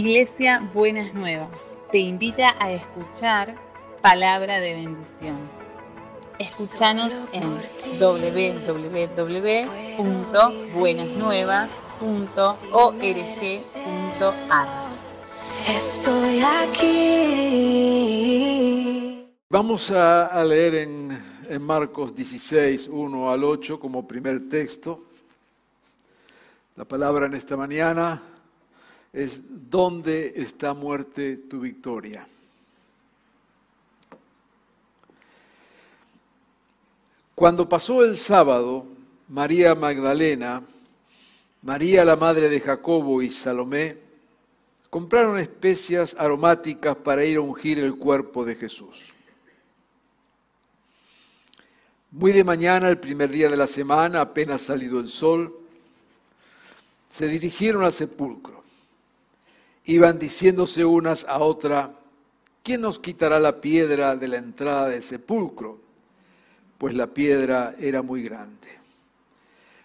Iglesia Buenas Nuevas te invita a escuchar palabra de bendición. Escúchanos en www.buenasnuevas.org.ar. Estoy aquí. Vamos a, a leer en, en Marcos 16, 1 al 8 como primer texto. La palabra en esta mañana es ¿dónde está muerte tu victoria? Cuando pasó el sábado, María Magdalena, María la madre de Jacobo y Salomé compraron especias aromáticas para ir a ungir el cuerpo de Jesús. Muy de mañana, el primer día de la semana, apenas salido el sol, se dirigieron al sepulcro. Iban diciéndose unas a otra, ¿quién nos quitará la piedra de la entrada del sepulcro? Pues la piedra era muy grande.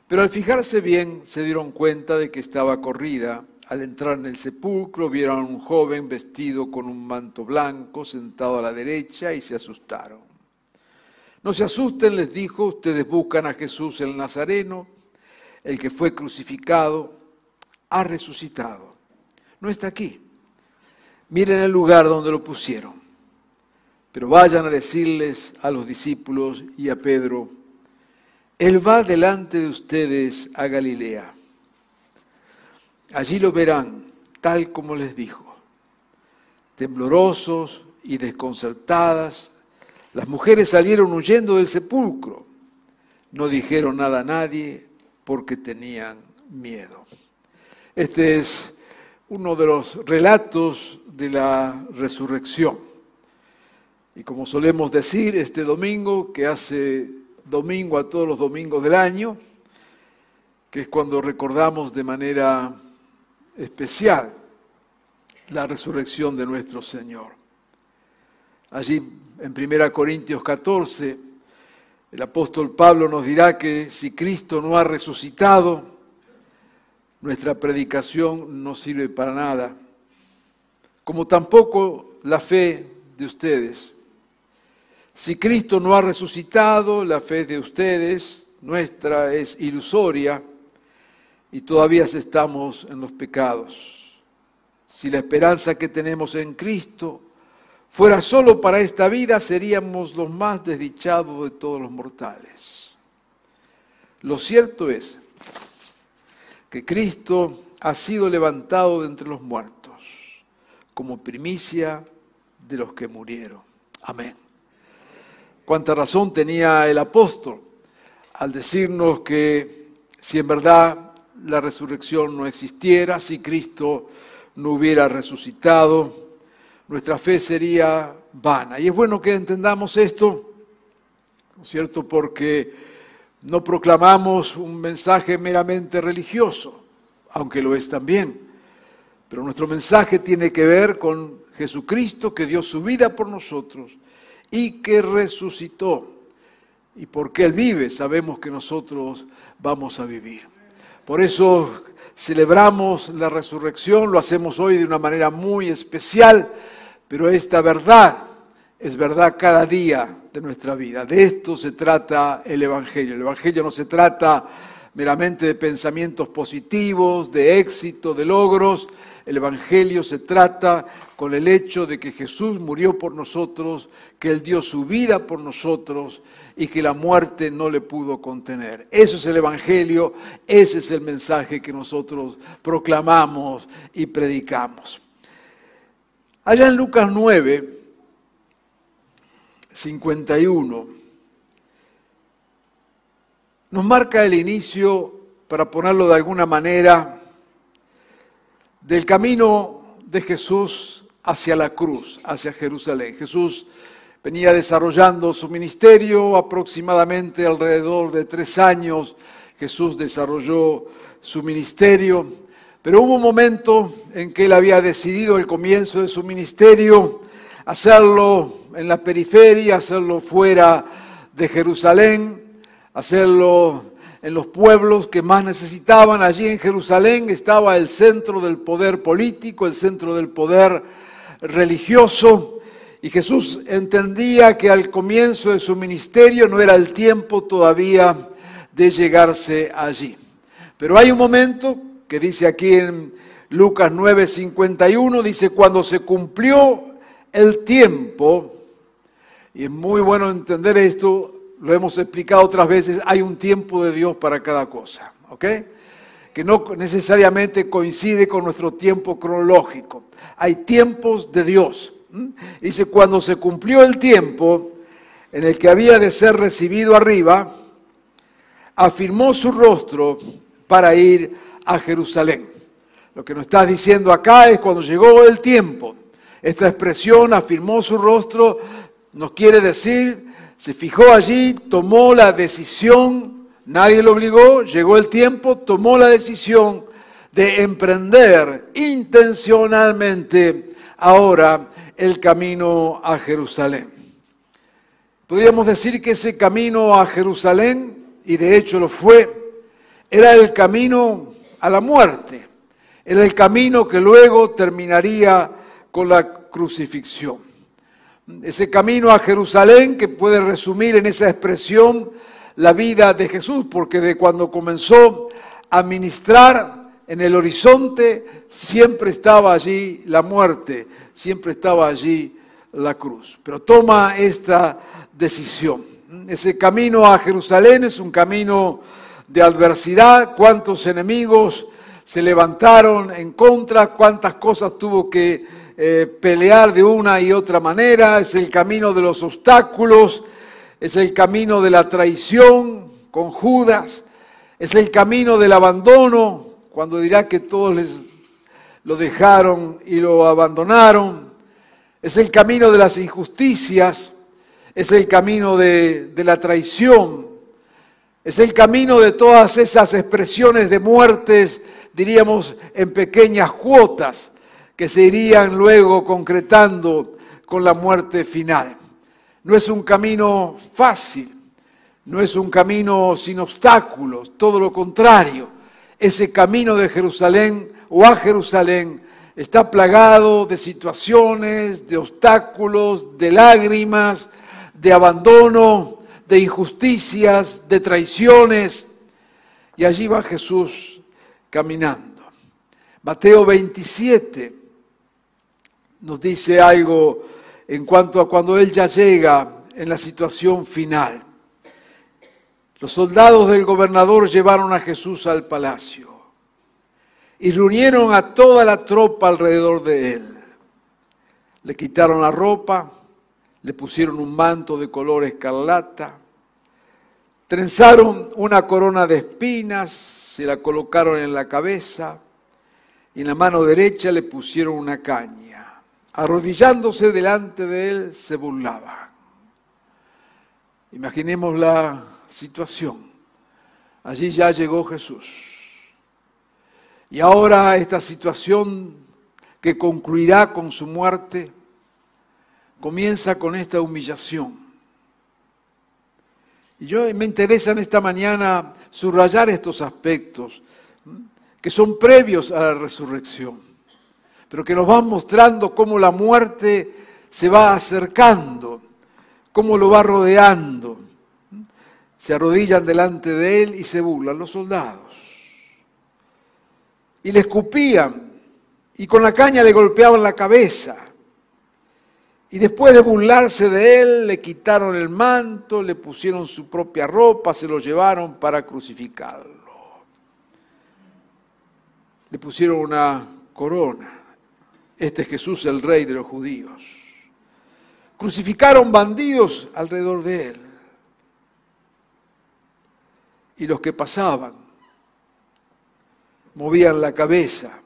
Pero al fijarse bien se dieron cuenta de que estaba corrida. Al entrar en el sepulcro vieron a un joven vestido con un manto blanco sentado a la derecha y se asustaron. No se asusten, les dijo, ustedes buscan a Jesús el Nazareno, el que fue crucificado, ha resucitado. No está aquí. Miren el lugar donde lo pusieron. Pero vayan a decirles a los discípulos y a Pedro, Él va delante de ustedes a Galilea. Allí lo verán, tal como les dijo. Temblorosos y desconcertadas, las mujeres salieron huyendo del sepulcro. No dijeron nada a nadie porque tenían miedo. Este es uno de los relatos de la resurrección. Y como solemos decir, este domingo, que hace domingo a todos los domingos del año, que es cuando recordamos de manera especial la resurrección de nuestro Señor. Allí en 1 Corintios 14, el apóstol Pablo nos dirá que si Cristo no ha resucitado, nuestra predicación no sirve para nada, como tampoco la fe de ustedes. Si Cristo no ha resucitado, la fe de ustedes, nuestra, es ilusoria y todavía estamos en los pecados. Si la esperanza que tenemos en Cristo fuera solo para esta vida, seríamos los más desdichados de todos los mortales. Lo cierto es que Cristo ha sido levantado de entre los muertos como primicia de los que murieron. Amén. Cuánta razón tenía el apóstol al decirnos que si en verdad la resurrección no existiera, si Cristo no hubiera resucitado, nuestra fe sería vana. Y es bueno que entendamos esto, ¿no es cierto? Porque no proclamamos un mensaje meramente religioso, aunque lo es también. Pero nuestro mensaje tiene que ver con Jesucristo que dio su vida por nosotros y que resucitó. Y porque Él vive, sabemos que nosotros vamos a vivir. Por eso celebramos la resurrección, lo hacemos hoy de una manera muy especial, pero esta verdad es verdad cada día de nuestra vida. De esto se trata el Evangelio. El Evangelio no se trata meramente de pensamientos positivos, de éxito, de logros. El Evangelio se trata con el hecho de que Jesús murió por nosotros, que Él dio su vida por nosotros y que la muerte no le pudo contener. Eso es el Evangelio, ese es el mensaje que nosotros proclamamos y predicamos. Allá en Lucas 9, 51, nos marca el inicio, para ponerlo de alguna manera, del camino de Jesús hacia la cruz, hacia Jerusalén. Jesús venía desarrollando su ministerio aproximadamente alrededor de tres años. Jesús desarrolló su ministerio, pero hubo un momento en que él había decidido el comienzo de su ministerio hacerlo en la periferia, hacerlo fuera de Jerusalén, hacerlo en los pueblos que más necesitaban. Allí en Jerusalén estaba el centro del poder político, el centro del poder religioso. Y Jesús entendía que al comienzo de su ministerio no era el tiempo todavía de llegarse allí. Pero hay un momento que dice aquí en Lucas 9:51, dice, cuando se cumplió el tiempo, y es muy bueno entender esto, lo hemos explicado otras veces, hay un tiempo de Dios para cada cosa, ¿ok? Que no necesariamente coincide con nuestro tiempo cronológico. Hay tiempos de Dios. Dice, cuando se cumplió el tiempo en el que había de ser recibido arriba, afirmó su rostro para ir a Jerusalén. Lo que nos está diciendo acá es cuando llegó el tiempo. Esta expresión afirmó su rostro, nos quiere decir, se fijó allí, tomó la decisión, nadie lo obligó, llegó el tiempo, tomó la decisión de emprender intencionalmente ahora el camino a Jerusalén. Podríamos decir que ese camino a Jerusalén, y de hecho lo fue, era el camino a la muerte, era el camino que luego terminaría con la crucifixión. Ese camino a Jerusalén que puede resumir en esa expresión la vida de Jesús, porque de cuando comenzó a ministrar en el horizonte siempre estaba allí la muerte, siempre estaba allí la cruz. Pero toma esta decisión. Ese camino a Jerusalén es un camino de adversidad, cuántos enemigos se levantaron en contra, cuántas cosas tuvo que eh, pelear de una y otra manera, es el camino de los obstáculos, es el camino de la traición con Judas, es el camino del abandono, cuando dirá que todos les lo dejaron y lo abandonaron, es el camino de las injusticias, es el camino de, de la traición, es el camino de todas esas expresiones de muertes, diríamos, en pequeñas cuotas, que se irían luego concretando con la muerte final. No es un camino fácil, no es un camino sin obstáculos, todo lo contrario. Ese camino de Jerusalén o a Jerusalén está plagado de situaciones, de obstáculos, de lágrimas, de abandono, de injusticias, de traiciones. Y allí va Jesús caminando. Mateo 27 nos dice algo en cuanto a cuando Él ya llega en la situación final. Los soldados del gobernador llevaron a Jesús al palacio y reunieron a toda la tropa alrededor de él. Le quitaron la ropa, le pusieron un manto de color escarlata, trenzaron una corona de espinas, se la colocaron en la cabeza y en la mano derecha le pusieron una caña. Arrodillándose delante de él se burlaban. Imaginemos la situación. Allí ya llegó Jesús. Y ahora esta situación que concluirá con su muerte comienza con esta humillación. Y yo me interesa en esta mañana subrayar estos aspectos que son previos a la resurrección, pero que nos van mostrando cómo la muerte se va acercando, cómo lo va rodeando. Se arrodillan delante de él y se burlan los soldados. Y le escupían y con la caña le golpeaban la cabeza. Y después de burlarse de él, le quitaron el manto, le pusieron su propia ropa, se lo llevaron para crucificarlo. Le pusieron una corona. Este es Jesús, el rey de los judíos. Crucificaron bandidos alrededor de él. Y los que pasaban movían la cabeza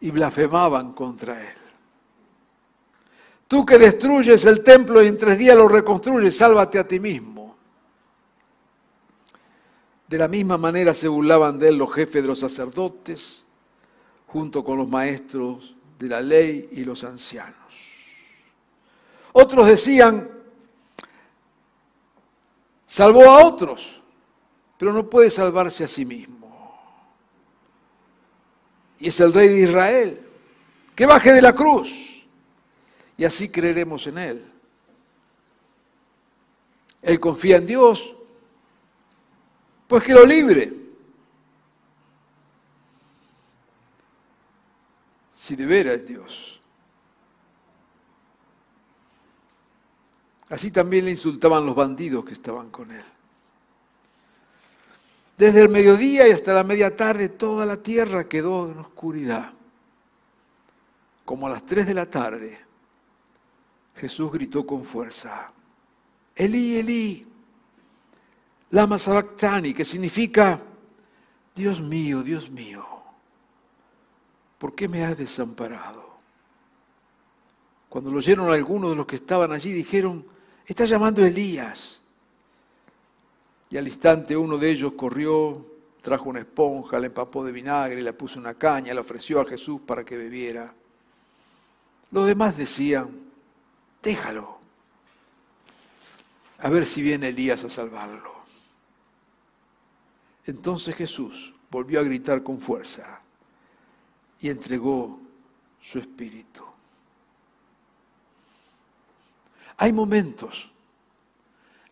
y blasfemaban contra él. Tú que destruyes el templo y en tres días lo reconstruyes, sálvate a ti mismo. De la misma manera se burlaban de él los jefes de los sacerdotes, junto con los maestros de la ley y los ancianos. Otros decían, salvó a otros, pero no puede salvarse a sí mismo. Y es el rey de Israel, que baje de la cruz, y así creeremos en él. Él confía en Dios, pues que lo libre. Si de veras Dios. Así también le insultaban los bandidos que estaban con él. Desde el mediodía y hasta la media tarde toda la tierra quedó en oscuridad. Como a las tres de la tarde, Jesús gritó con fuerza, Elí, Elí, lama sabactani, que significa, Dios mío, Dios mío, ¿por qué me has desamparado? Cuando lo oyeron algunos de los que estaban allí, dijeron, está llamando Elías. Y al instante uno de ellos corrió, trajo una esponja, la empapó de vinagre, le puso una caña, la ofreció a Jesús para que bebiera. Los demás decían, déjalo, a ver si viene Elías a salvarlo. Entonces Jesús volvió a gritar con fuerza y entregó su espíritu. Hay momentos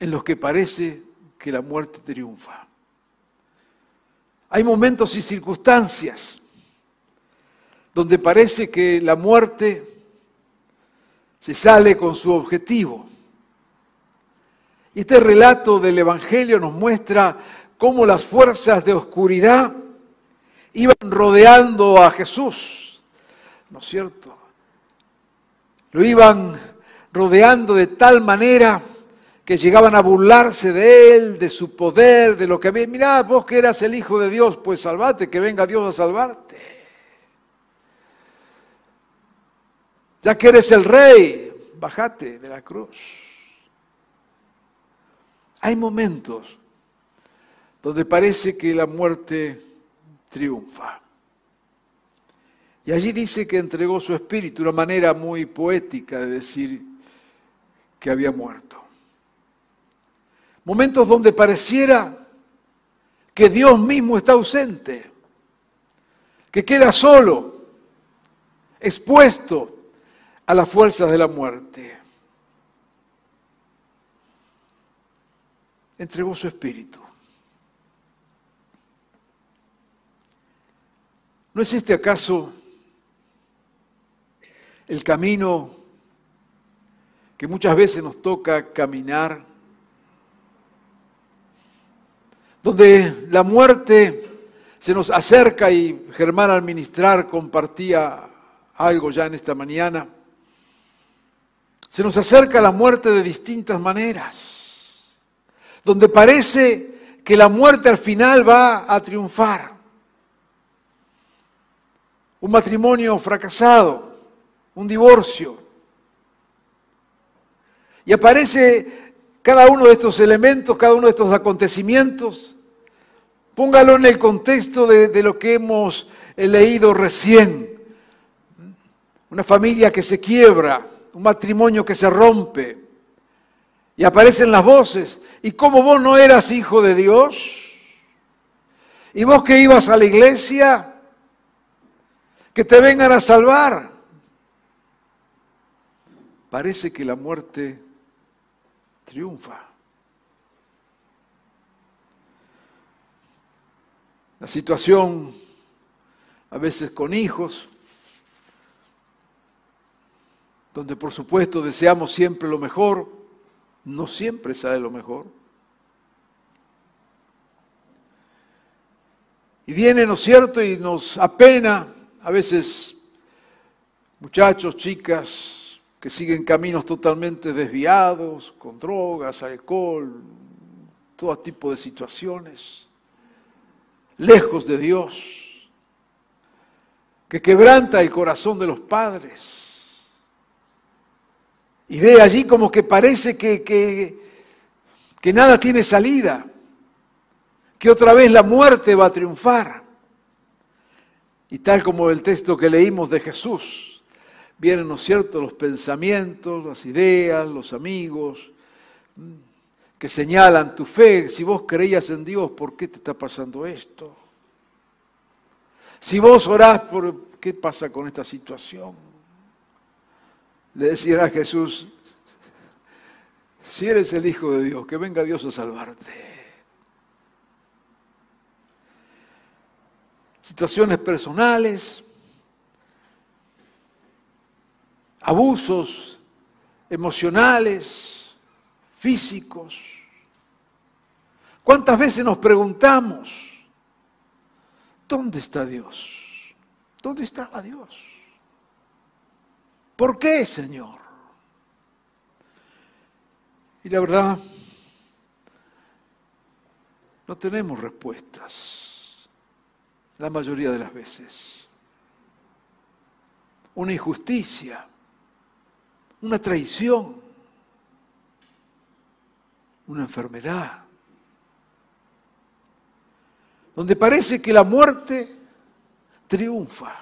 en los que parece que la muerte triunfa. Hay momentos y circunstancias donde parece que la muerte se sale con su objetivo. Y este relato del Evangelio nos muestra cómo las fuerzas de oscuridad iban rodeando a Jesús, ¿no es cierto? Lo iban rodeando de tal manera que llegaban a burlarse de él, de su poder, de lo que había. Mirá, vos que eras el Hijo de Dios, pues salvate, que venga Dios a salvarte. Ya que eres el rey, bajate de la cruz. Hay momentos donde parece que la muerte triunfa. Y allí dice que entregó su espíritu, una manera muy poética de decir que había muerto. Momentos donde pareciera que Dios mismo está ausente, que queda solo, expuesto a las fuerzas de la muerte. Entregó su espíritu. ¿No es este acaso el camino que muchas veces nos toca caminar donde la muerte se nos acerca y Germán al ministrar compartía algo ya en esta mañana. Se nos acerca la muerte de distintas maneras, donde parece que la muerte al final va a triunfar. Un matrimonio fracasado, un divorcio. Y aparece cada uno de estos elementos, cada uno de estos acontecimientos, póngalo en el contexto de, lo que hemos leído recién. Una familia que se quiebra, un matrimonio que se rompe, y aparecen las voces. ¿Y cómo vos no eras hijo de Dios? ¿Y vos que ibas a la iglesia? Que te vengan a salvar. Parece que la muerte triunfa. La situación, a veces con hijos, donde por supuesto deseamos siempre lo mejor, no siempre sale lo mejor. Y viene, ¿no es cierto?, y nos apena, a veces, muchachos, chicas, que siguen caminos totalmente desviados, con drogas, alcohol, todo tipo de situaciones, lejos de Dios, que quebranta el corazón de los padres. Y ve allí como que parece que, que, que nada tiene salida, que otra vez la muerte va a triunfar. Y tal como el texto que leímos de Jesús, vienen, ¿no es cierto?, los pensamientos, las ideas, los amigos, que señalan tu fe. Si vos creías en Dios, ¿por qué te está pasando esto? Si vos orás, ¿por qué pasa con esta situación? Le decía a Jesús, si eres el Hijo de Dios, que venga Dios a salvarte. Situaciones personales, abusos emocionales, físicos. ¿Cuántas veces nos preguntamos, ¿dónde está Dios? ¿Dónde estaba Dios? ¿Por qué, Señor? Y la verdad, no tenemos respuestas la mayoría de las veces. Una injusticia, una traición, una enfermedad, donde parece que la muerte triunfa,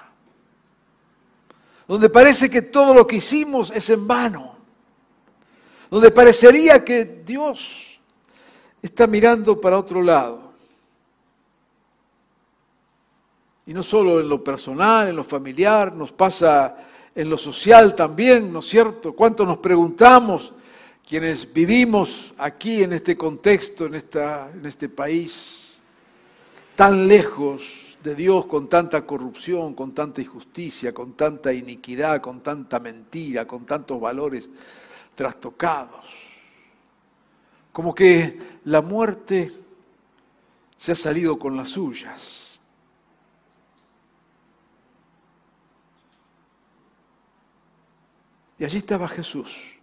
donde parece que todo lo que hicimos es en vano, donde parecería que Dios está mirando para otro lado. Y no solo en lo personal, en lo familiar, nos pasa en lo social también, ¿no es cierto? ¿Cuánto nos preguntamos quienes vivimos aquí en este contexto, en, esta, en este país, tan lejos de Dios, con tanta corrupción, con tanta injusticia, con tanta iniquidad, con tanta mentira, con tantos valores trastocados? Como que la muerte se ha salido con las suyas. Y allí estaba Jesús.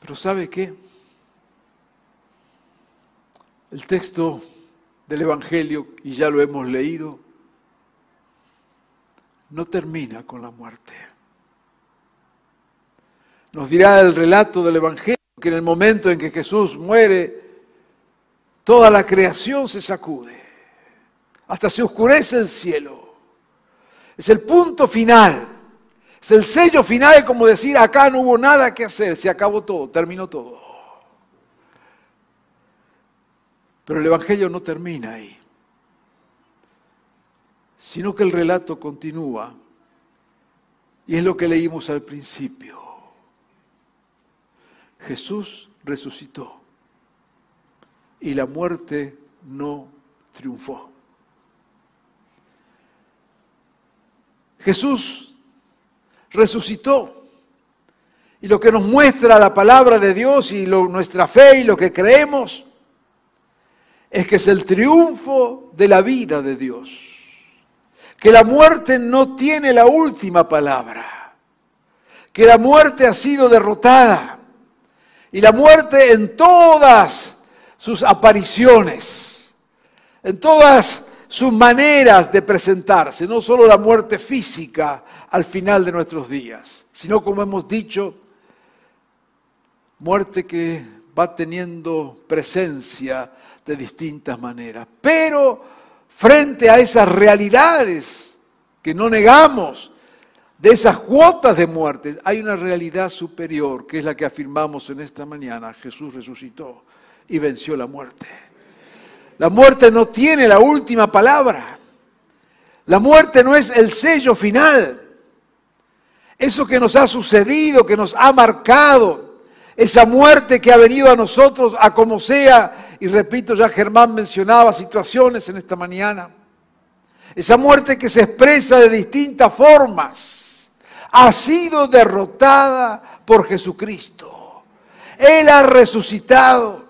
Pero ¿sabe qué? El texto del Evangelio, y ya lo hemos leído, no termina con la muerte. Nos dirá el relato del Evangelio que en el momento en que Jesús muere, toda la creación se sacude, hasta se oscurece el cielo. Es el punto final. Es el sello final, como decir, acá no hubo nada que hacer, se acabó todo, terminó todo. Pero el Evangelio no termina ahí, sino que el relato continúa. Y es lo que leímos al principio. Jesús resucitó y la muerte no triunfó. Jesús resucitó. Y lo que nos muestra la palabra de Dios y nuestra fe y lo que creemos es que es el triunfo de la vida de Dios. Que la muerte no tiene la última palabra. Que la muerte ha sido derrotada. Y la muerte en todas sus apariciones, en todas sus maneras de presentarse, no solo la muerte física al final de nuestros días, sino como hemos dicho, muerte que va teniendo presencia de distintas maneras. Pero frente a esas realidades que no negamos, de esas cuotas de muerte, hay una realidad superior, que es la que afirmamos en esta mañana. Jesús resucitó y venció la muerte. La muerte no tiene la última palabra. La muerte no es el sello final. Eso que nos ha sucedido, que nos ha marcado, esa muerte que ha venido a nosotros a como sea, y repito, ya Germán mencionaba situaciones en esta mañana, esa muerte que se expresa de distintas formas, ha sido derrotada por Jesucristo. Él ha resucitado.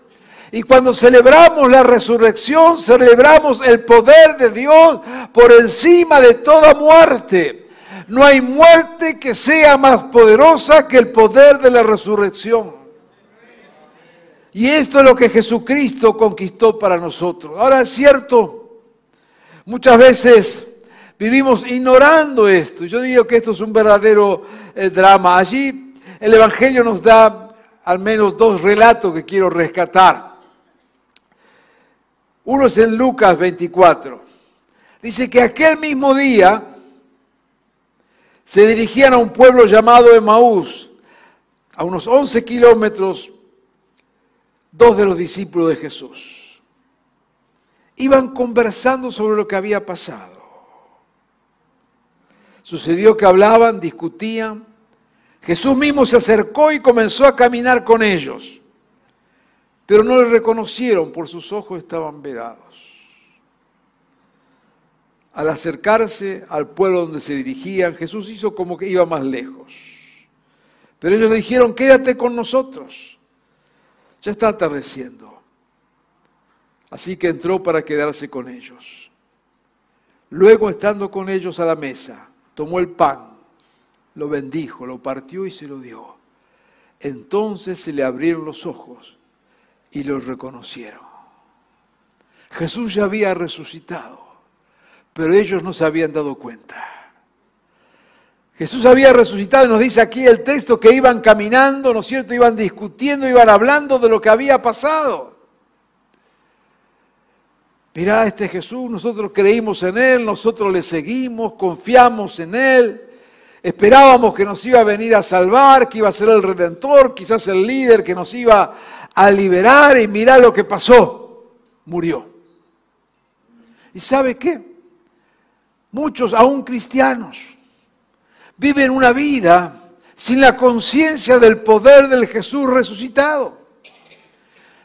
Y cuando celebramos la resurrección, celebramos el poder de Dios por encima de toda muerte. No hay muerte que sea más poderosa que el poder de la resurrección. Y esto es lo que Jesucristo conquistó para nosotros. Ahora es cierto, muchas veces vivimos ignorando esto. Yo digo que esto es un verdadero eh, drama. Allí el Evangelio nos da al menos dos relatos que quiero rescatar. Uno es en Lucas 24. Dice que aquel mismo día se dirigían a un pueblo llamado Emaús, a unos 11 kilómetros, dos de los discípulos de Jesús iban conversando sobre lo que había pasado. Sucedió que hablaban, discutían. Jesús mismo se acercó y comenzó a caminar con ellos, pero no le reconocieron, por sus ojos estaban vedados. Al acercarse al pueblo donde se dirigían, Jesús hizo como que iba más lejos. Pero ellos le dijeron, quédate con nosotros. Ya está atardeciendo. Así que entró para quedarse con ellos. Luego, estando con ellos a la mesa, tomó el pan, lo bendijo, lo partió y se lo dio. Entonces se le abrieron los ojos y lo reconocieron. Jesús ya había resucitado, pero ellos no se habían dado cuenta. Jesús había resucitado y nos dice aquí el texto que iban caminando, ¿no es cierto? Iban discutiendo, iban hablando de lo que había pasado. Mirá, este Jesús, nosotros creímos en Él, nosotros le seguimos, confiamos en Él, esperábamos que nos iba a venir a salvar, que iba a ser el redentor, quizás el líder que nos iba a liberar y mirá lo que pasó, murió. ¿Y sabe qué? Muchos, aún cristianos, viven una vida sin la conciencia del poder del Jesús resucitado.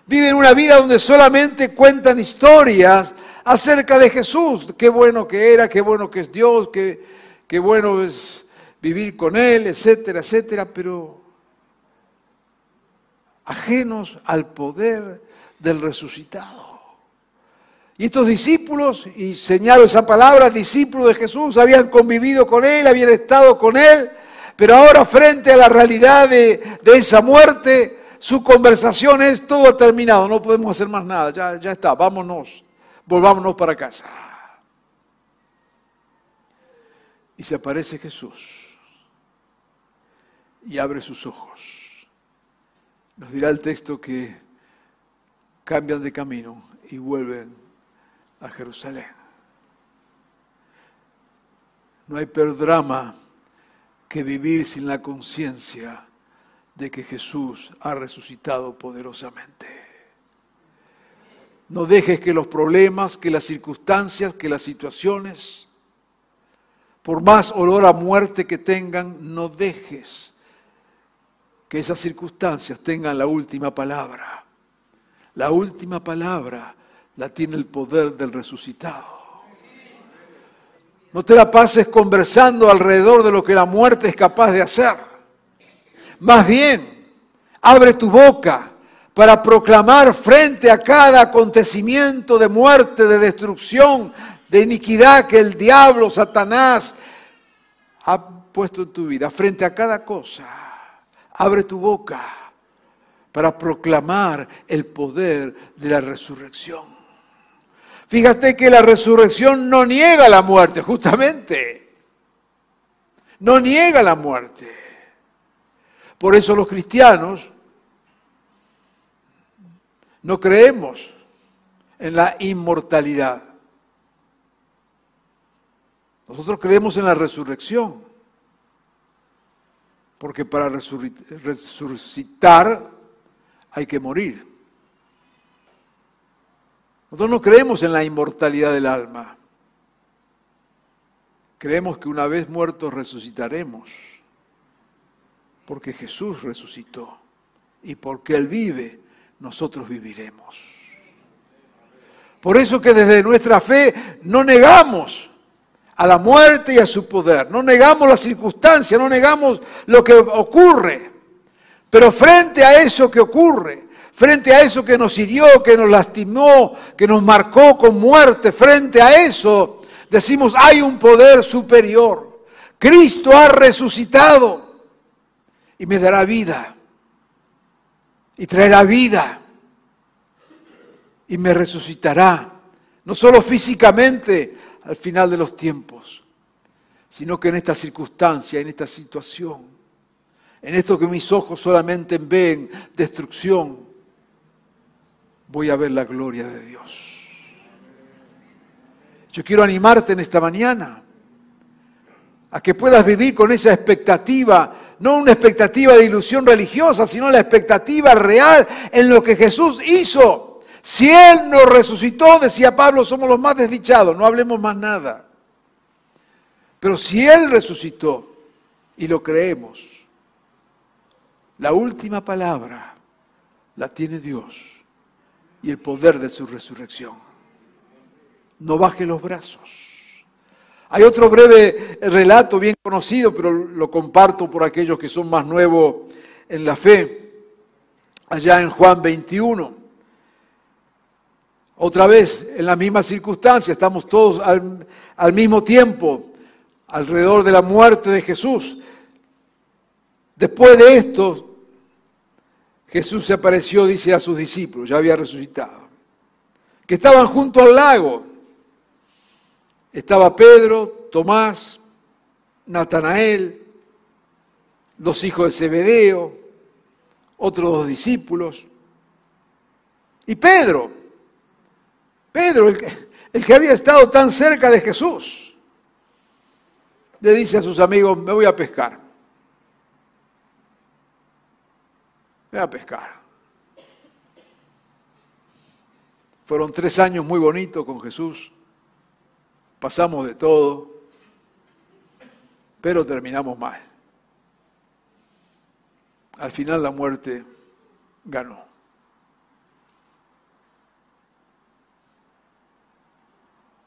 Viven una vida donde solamente cuentan historias acerca de Jesús. Qué bueno que era, qué bueno que es Dios, qué, qué bueno es vivir con Él, etcétera, etcétera, pero ajenos al poder del resucitado. Y estos discípulos, y señalo esa palabra, discípulos de Jesús, habían convivido con Él, habían estado con Él, pero ahora frente a la realidad de, esa muerte, su conversación es todo terminado, no podemos hacer más nada, ya, ya está, vámonos, volvámonos para casa. Y se aparece Jesús y abre sus ojos. Nos dirá el texto que cambian de camino y vuelven a Jerusalén. No hay peor drama que vivir sin la conciencia de que Jesús ha resucitado poderosamente. No dejes que los problemas, que las circunstancias, que las situaciones, por más olor a muerte que tengan, no dejes que esas circunstancias tengan la última palabra. La última palabra la tiene el poder del resucitado. No te la pases conversando alrededor de lo que la muerte es capaz de hacer. Más bien, abre tu boca para proclamar frente a cada acontecimiento de muerte, de destrucción, de iniquidad que el diablo, Satanás, ha puesto en tu vida. Frente a cada cosa, abre tu boca para proclamar el poder de la resurrección. Fíjate que la resurrección no niega la muerte, justamente. No niega la muerte. Por eso los cristianos no creemos en la inmortalidad. Nosotros creemos en la resurrección. Porque para resucitar hay que morir. Nosotros no creemos en la inmortalidad del alma. Creemos que una vez muertos resucitaremos, porque Jesús resucitó y porque Él vive, nosotros viviremos. Por eso que desde nuestra fe no negamos a la muerte y a su poder, no negamos las circunstancias, no negamos lo que ocurre, pero frente a eso que ocurre, frente a eso que nos hirió, que nos lastimó, que nos marcó con muerte, frente a eso decimos, hay un poder superior. Cristo ha resucitado y me dará vida y traerá vida y me resucitará, no solo físicamente al final de los tiempos, sino que en esta circunstancia, en esta situación, en esto que mis ojos solamente ven destrucción, voy a ver la gloria de Dios. Yo quiero animarte en esta mañana a que puedas vivir con esa expectativa no una expectativa de ilusión religiosa, sino la expectativa real en lo que Jesús hizo. Si Él nos resucitó, decía Pablo, somos los más desdichados, no hablemos más nada. Pero si Él resucitó y lo creemos, la última palabra la tiene Dios y el poder de su resurrección. No baje los brazos. Hay otro breve relato bien conocido, pero lo comparto por aquellos que son más nuevos en la fe. Allá en Juan 21. Otra vez, en la misma circunstancia, estamos todos al, al mismo tiempo alrededor de la muerte de Jesús. Después de esto, Jesús se apareció, dice, a sus discípulos, ya había resucitado, que estaban junto al lago. Estaba Pedro, Tomás, Natanael, los hijos de Zebedeo, otros dos discípulos, y Pedro, Pedro, el que, había estado tan cerca de Jesús, le dice a sus amigos, me voy a pescar. Me voy a pescar. Fueron tres años muy bonitos con Jesús pasamos de todo, pero terminamos mal. Al final la muerte ganó.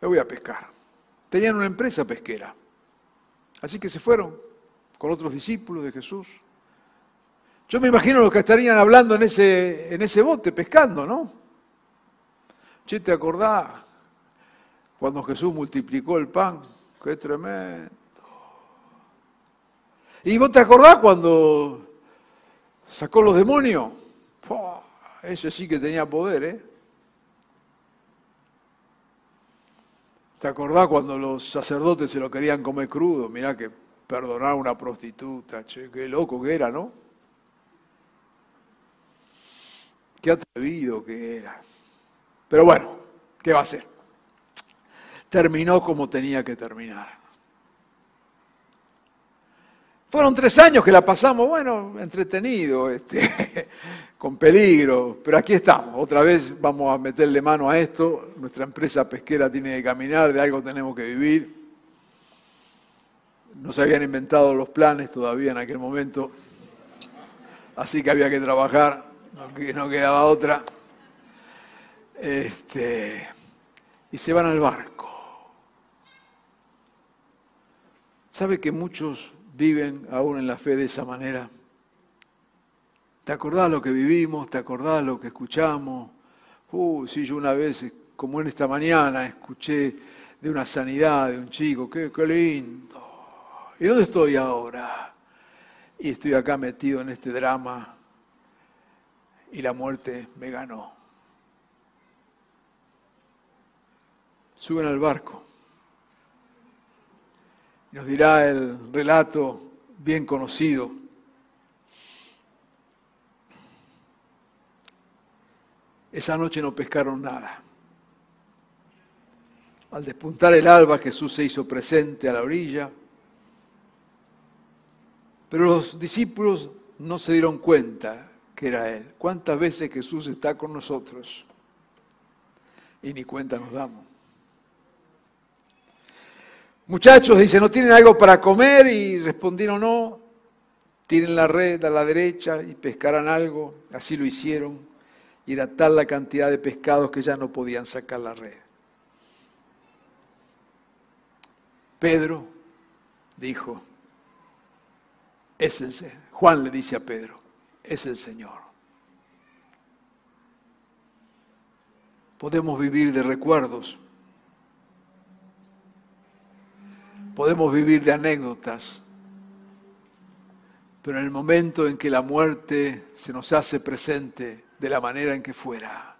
Voy a pescar. Tenían una empresa pesquera, así que se fueron con otros discípulos de Jesús. Yo me imagino los que estarían hablando en ese, en ese bote, pescando, ¿no? Che, ¿te acordás? Cuando Jesús multiplicó el pan, qué tremendo. ¿Y vos te acordás cuando sacó los demonios? ese sí que tenía poder, ¿eh? ¿Te acordás cuando los sacerdotes se lo querían comer crudo? Mirá que perdonar a una prostituta, che, qué loco que era, ¿no? Qué atrevido que era. Pero bueno, ¿qué va a ser? terminó como tenía que terminar. Fueron tres años que la pasamos, bueno, entretenido, este, con peligro, pero aquí estamos. Otra vez vamos a meterle mano a esto. Nuestra empresa pesquera tiene que caminar, de algo tenemos que vivir. No se habían inventado los planes todavía en aquel momento, así que había que trabajar, no, quedaba otra. Este, y se van al barco. ¿Sabe que muchos viven aún en la fe de esa manera? ¿Te acordás lo que vivimos? ¿Te acordás lo que escuchamos? Uh, sí, yo una vez, como en esta mañana, escuché de una sanidad de un chico, qué, qué lindo. ¿Y dónde estoy ahora? Y estoy acá metido en este drama y la muerte me ganó. Suben al barco nos dirá el relato bien conocido. Esa noche no pescaron nada. Al despuntar el alba Jesús se hizo presente a la orilla, pero los discípulos no se dieron cuenta que era Él. ¿Cuántas veces Jesús está con nosotros? Y ni cuenta nos damos. Muchachos, dice, ¿no tienen algo para comer? Y respondieron, no, tiren la red a la derecha y pescarán algo. Así lo hicieron. Y era tal la cantidad de pescados que ya no podían sacar la red. Pedro dijo, es el Señor. Juan le dice a Pedro, es el Señor. Podemos vivir de recuerdos podemos vivir de anécdotas, pero en el momento en que la muerte se nos hace presente de la manera en que fuera,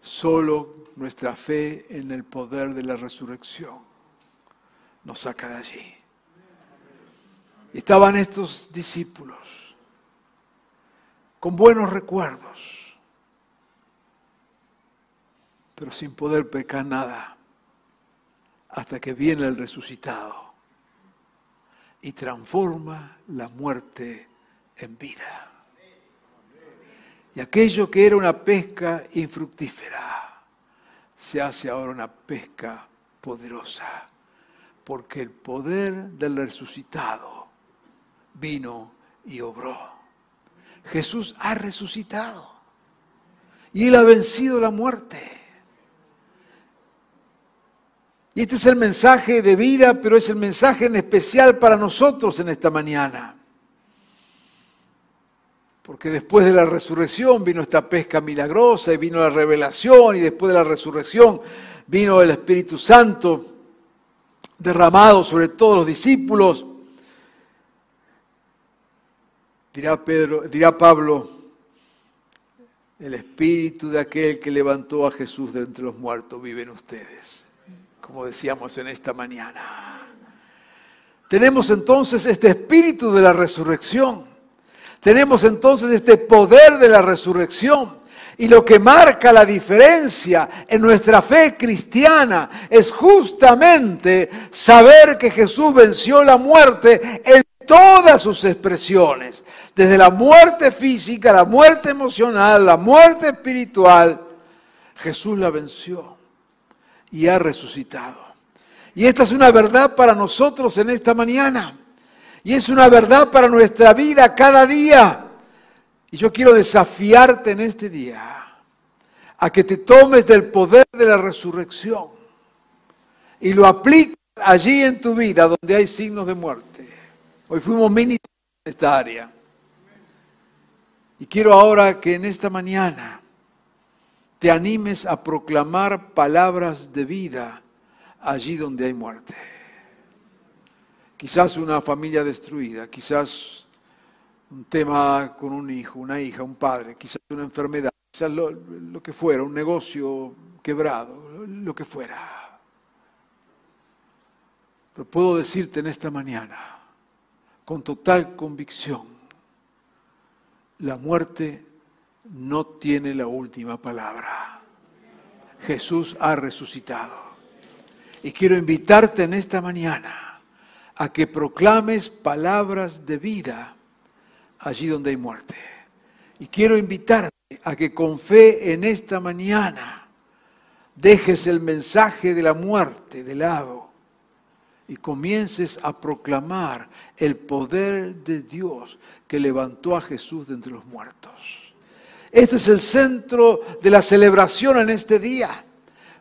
solo nuestra fe en el poder de la resurrección nos saca de allí. Estaban estos discípulos con buenos recuerdos, pero sin poder pecar nada hasta que viene el resucitado y transforma la muerte en vida. Y aquello que era una pesca infructífera se hace ahora una pesca poderosa, porque el poder del resucitado vino y obró. Jesús ha resucitado y él ha vencido la muerte. Y este es el mensaje de vida, pero es el mensaje en especial para nosotros en esta mañana. Porque después de la resurrección vino esta pesca milagrosa y vino la revelación y después de la resurrección vino el Espíritu Santo derramado sobre todos los discípulos. Dirá, Pedro, dirá Pablo, el espíritu de aquel que levantó a Jesús de entre los muertos vive en ustedes como decíamos en esta mañana. Tenemos entonces este espíritu de la resurrección. Tenemos entonces este poder de la resurrección. Y lo que marca la diferencia en nuestra fe cristiana es justamente saber que Jesús venció la muerte en todas sus expresiones. Desde la muerte física, la muerte emocional, la muerte espiritual, Jesús la venció y ha resucitado. Y esta es una verdad para nosotros en esta mañana. Y es una verdad para nuestra vida cada día. Y yo quiero desafiarte en este día a que te tomes del poder de la resurrección y lo apliques allí en tu vida donde hay signos de muerte. Hoy fuimos ministros en esta área. Y quiero ahora que en esta mañana te animes a proclamar palabras de vida allí donde hay muerte. Quizás una familia destruida, quizás un tema con un hijo, una hija, un padre, quizás una enfermedad, quizás lo, que fuera, un negocio quebrado, lo que fuera. Pero puedo decirte en esta mañana, con total convicción, la muerte no tiene la última palabra. Jesús ha resucitado. Y quiero invitarte en esta mañana a que proclames palabras de vida allí donde hay muerte. Y quiero invitarte a que con fe en esta mañana dejes el mensaje de la muerte de lado y comiences a proclamar el poder de Dios que levantó a Jesús de entre los muertos. Este es el centro de la celebración en este día.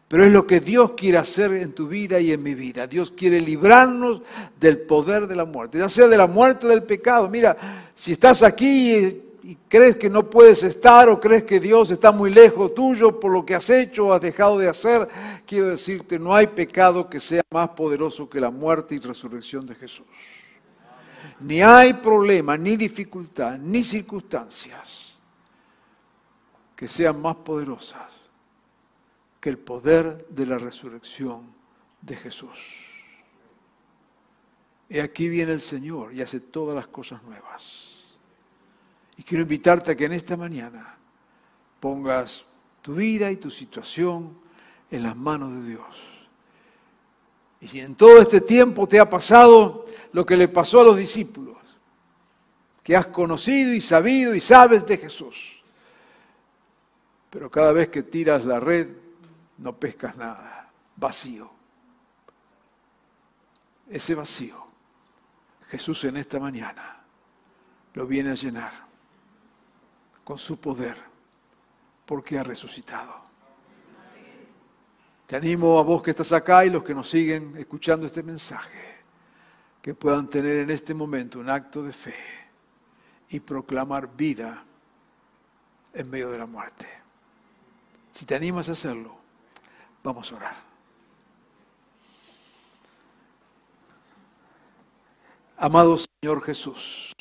Pero es lo que Dios quiere hacer en tu vida y en mi vida. Dios quiere librarnos del poder de la muerte, ya sea de la muerte del pecado. Mira, si estás aquí y, crees que no puedes estar o crees que Dios está muy lejos tuyo por lo que has hecho o has dejado de hacer, quiero decirte, no hay pecado que sea más poderoso que la muerte y resurrección de Jesús. Ni hay problema, ni dificultad, ni circunstancias que sean más poderosas que el poder de la resurrección de Jesús. Y aquí viene el Señor y hace todas las cosas nuevas. Y quiero invitarte a que en esta mañana pongas tu vida y tu situación en las manos de Dios. Y si en todo este tiempo te ha pasado lo que le pasó a los discípulos, que has conocido y sabido y sabes de Jesús, pero cada vez que tiras la red no pescas nada, vacío. Ese vacío, Jesús en esta mañana lo viene a llenar con su poder, porque ha resucitado. Te animo a vos que estás acá y los que nos siguen escuchando este mensaje, que puedan tener en este momento un acto de fe y proclamar vida en medio de la muerte. Si te animas a hacerlo, vamos a orar. Amado Señor Jesús,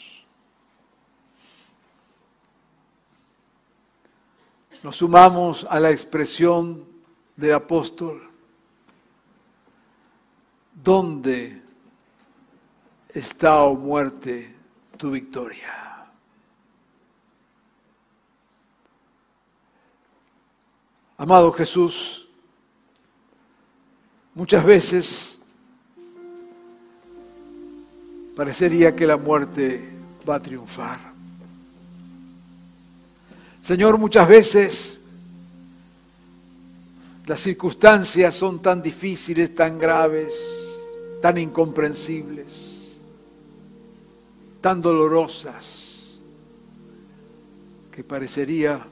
nos sumamos a la expresión del apóstol, ¿dónde está, o oh muerte, tu victoria? Amado Jesús, muchas veces parecería que la muerte va a triunfar. Señor, muchas veces las circunstancias son tan difíciles, tan graves, tan incomprensibles, tan dolorosas, que parecería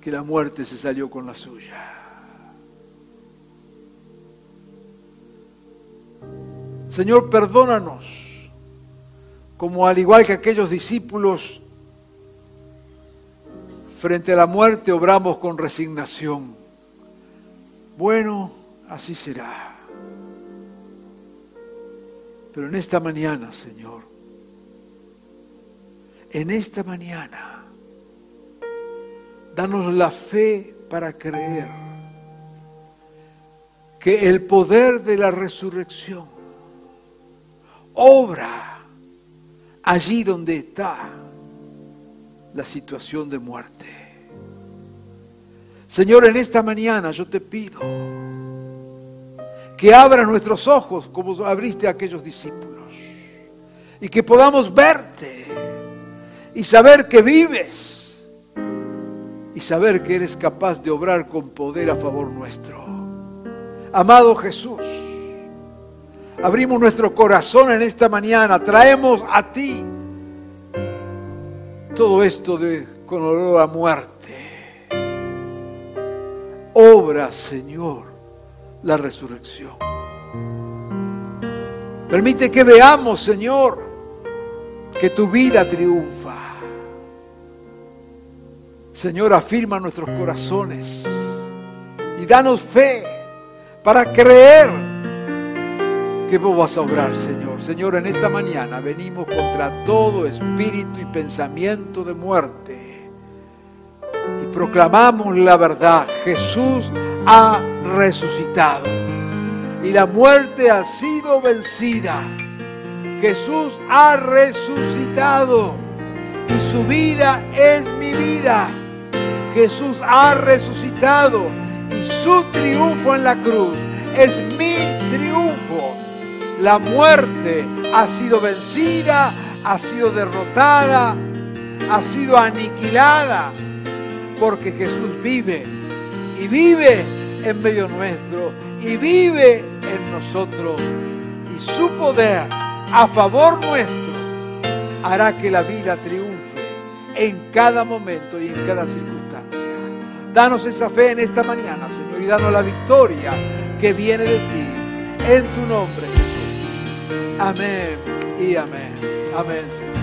que la muerte se salió con la suya. Señor, perdónanos, como al igual que aquellos discípulos, frente a la muerte obramos con resignación. Bueno, así será. Pero en esta mañana, Señor, en esta mañana, danos la fe para creer que el poder de la resurrección obra allí donde está la situación de muerte. Señor, en esta mañana yo te pido que abra nuestros ojos como abriste a aquellos discípulos y que podamos verte y saber que vives y saber que eres capaz de obrar con poder a favor nuestro. Amado Jesús, abrimos nuestro corazón en esta mañana, traemos a ti todo esto de con olor a muerte. Obra, Señor, la resurrección. Permite que veamos, Señor, que tu vida triunfa. Señor, afirma nuestros corazones y danos fe para creer que vos vas a obrar, Señor. Señor, en esta mañana venimos contra todo espíritu y pensamiento de muerte y proclamamos la verdad. Jesús ha resucitado y la muerte ha sido vencida. Jesús ha resucitado y su vida es mi vida. Jesús ha resucitado y su triunfo en la cruz es mi triunfo. La muerte ha sido vencida, ha sido derrotada, ha sido aniquilada, porque Jesús vive y vive en medio nuestro y vive en nosotros. Y su poder a favor nuestro hará que la vida triunfe en cada momento y en cada circunstancia. Danos esa fe en esta mañana, Señor, y danos la victoria que viene de ti. En tu nombre. Amén y amén. Amén.